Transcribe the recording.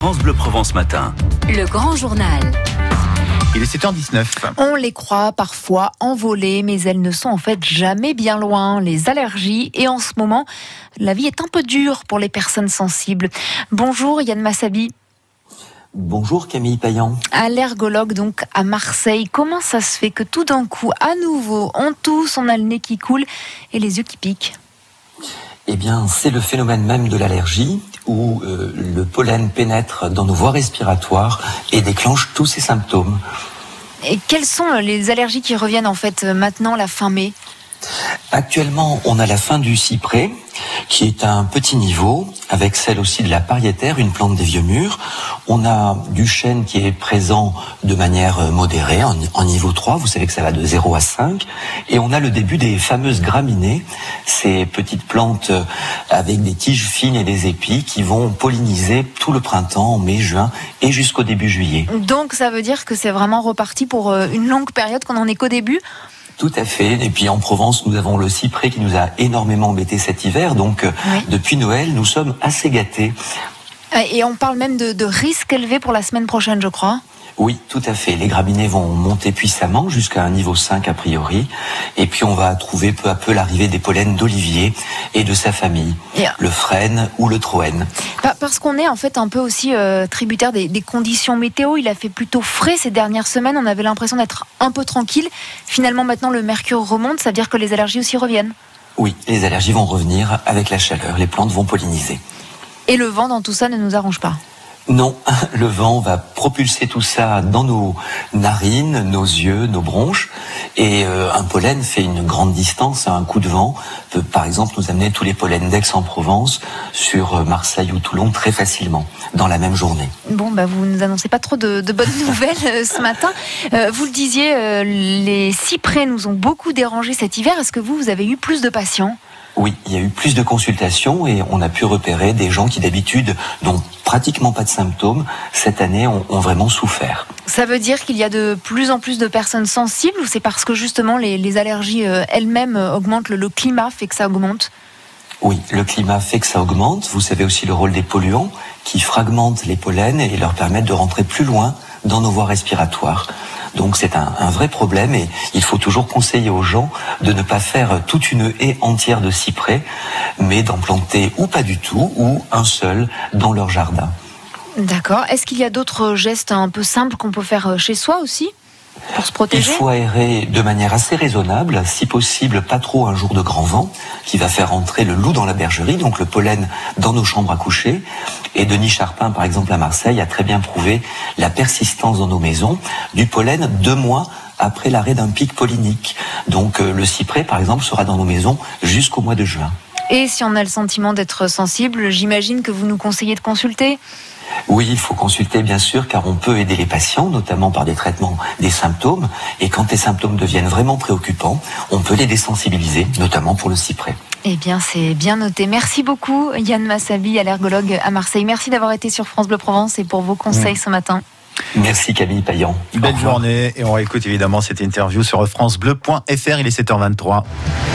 France Bleu Provence Matin. Le grand journal. Il est 7h19. On les croit parfois envolées, mais elles ne sont en fait jamais bien loin. Les allergies et en ce moment, la vie est un peu dure pour les personnes sensibles. Bonjour Yann Massabi. Bonjour Camille Payan. Allergologue donc à Marseille. Comment ça se fait que tout d'un coup, à nouveau, on tousse, on a le nez qui coule et les yeux qui piquent? Eh bien, c'est le phénomène même de l'allergie où euh, le pollen pénètre dans nos voies respiratoires et déclenche tous ces symptômes. Et quelles sont les allergies qui reviennent en fait maintenant, la fin mai? Actuellement, on a la fin du cyprès, qui est un petit niveau, avec celle aussi de la pariétaire, une plante des vieux murs. On a du chêne qui est présent de manière modérée, en, niveau 3, vous savez que ça va de 0 à 5. Et on a le début des fameuses graminées, ces petites plantes avec des tiges fines et des épis qui vont polliniser tout le printemps, en mai, juin et jusqu'au début juillet. Donc ça veut dire que c'est vraiment reparti pour euh, une longue période qu'on en est qu'au début? Tout à fait. Et puis en Provence, nous avons le cyprès qui nous a énormément embêté cet hiver. Donc oui. depuis Noël, nous sommes assez gâtés. Et on parle même de, de risques élevés pour la semaine prochaine, je crois. Oui, tout à fait. Les graminées vont monter puissamment jusqu'à un niveau 5 a priori. Et puis on va trouver peu à peu l'arrivée des pollens d'olivier et de sa famille, yeah. le frêne ou le troène. Parce qu'on est en fait un peu aussi euh, tributaire des, des, conditions météo. Il a fait plutôt frais ces dernières semaines. On avait l'impression d'être un peu tranquille. Finalement, maintenant, le mercure remonte. Ça veut dire que les allergies aussi reviennent Oui, les allergies vont revenir avec la chaleur. Les plantes vont polliniser. Et le vent dans tout ça ne nous arrange pas non, le vent va propulser tout ça dans nos narines, nos yeux, nos bronches. Et euh, un pollen fait une grande distance. Un coup de vent peut, par exemple, nous amener tous les pollens d'Aix-en-Provence sur euh, Marseille ou Toulon très facilement dans la même journée. Bon, bah, vous nous annoncez pas trop de, bonnes nouvelles euh, ce matin. Vous le disiez, les cyprès nous ont beaucoup dérangé cet hiver. Est-ce que vous, vous avez eu plus de patients? Oui, il y a eu plus de consultations et on a pu repérer des gens qui d'habitude n'ont pratiquement pas de symptômes, cette année ont, ont vraiment souffert. Ça veut dire qu'il y a de plus en plus de personnes sensibles ou c'est parce que justement les, les allergies euh, elles-mêmes augmentent, le, le climat fait que ça augmente? Oui, le climat fait que ça augmente. Vous savez aussi le rôle des polluants qui fragmentent les pollens et leur permettent de rentrer plus loin dans nos voies respiratoires. Donc c'est un, vrai problème et il faut toujours conseiller aux gens de ne pas faire toute une haie entière de cyprès, mais d'en planter ou pas du tout, ou un seul dans leur jardin. D'accord. Est-ce qu'il y a d'autres gestes un peu simples qu'on peut faire chez soi aussi? Pour se protéger Il faut aérer de manière assez raisonnable, si possible pas trop un jour de grand vent, qui va faire entrer le loup dans la bergerie, donc le pollen dans nos chambres à coucher. Et Denis Charpin, par exemple, à Marseille, a très bien prouvé la persistance dans nos maisons du pollen deux mois après l'arrêt d'un pic pollinique. Donc euh, le cyprès, par exemple, sera dans nos maisons jusqu'au mois de juin. Et si on a le sentiment d'être sensible, j'imagine que vous nous conseillez de consulter oui, il faut consulter bien sûr car on peut aider les patients, notamment par des traitements des symptômes. Et quand les symptômes deviennent vraiment préoccupants, on peut les désensibiliser, notamment pour le cyprès. Eh bien, c'est bien noté. Merci beaucoup Yann Massabi, allergologue à Marseille. Merci d'avoir été sur France Bleu Provence et pour vos conseils mmh. ce matin. Merci Camille Payan. Belle journée et on réécoute évidemment cette interview sur francebleu.fr. Il est 7h23.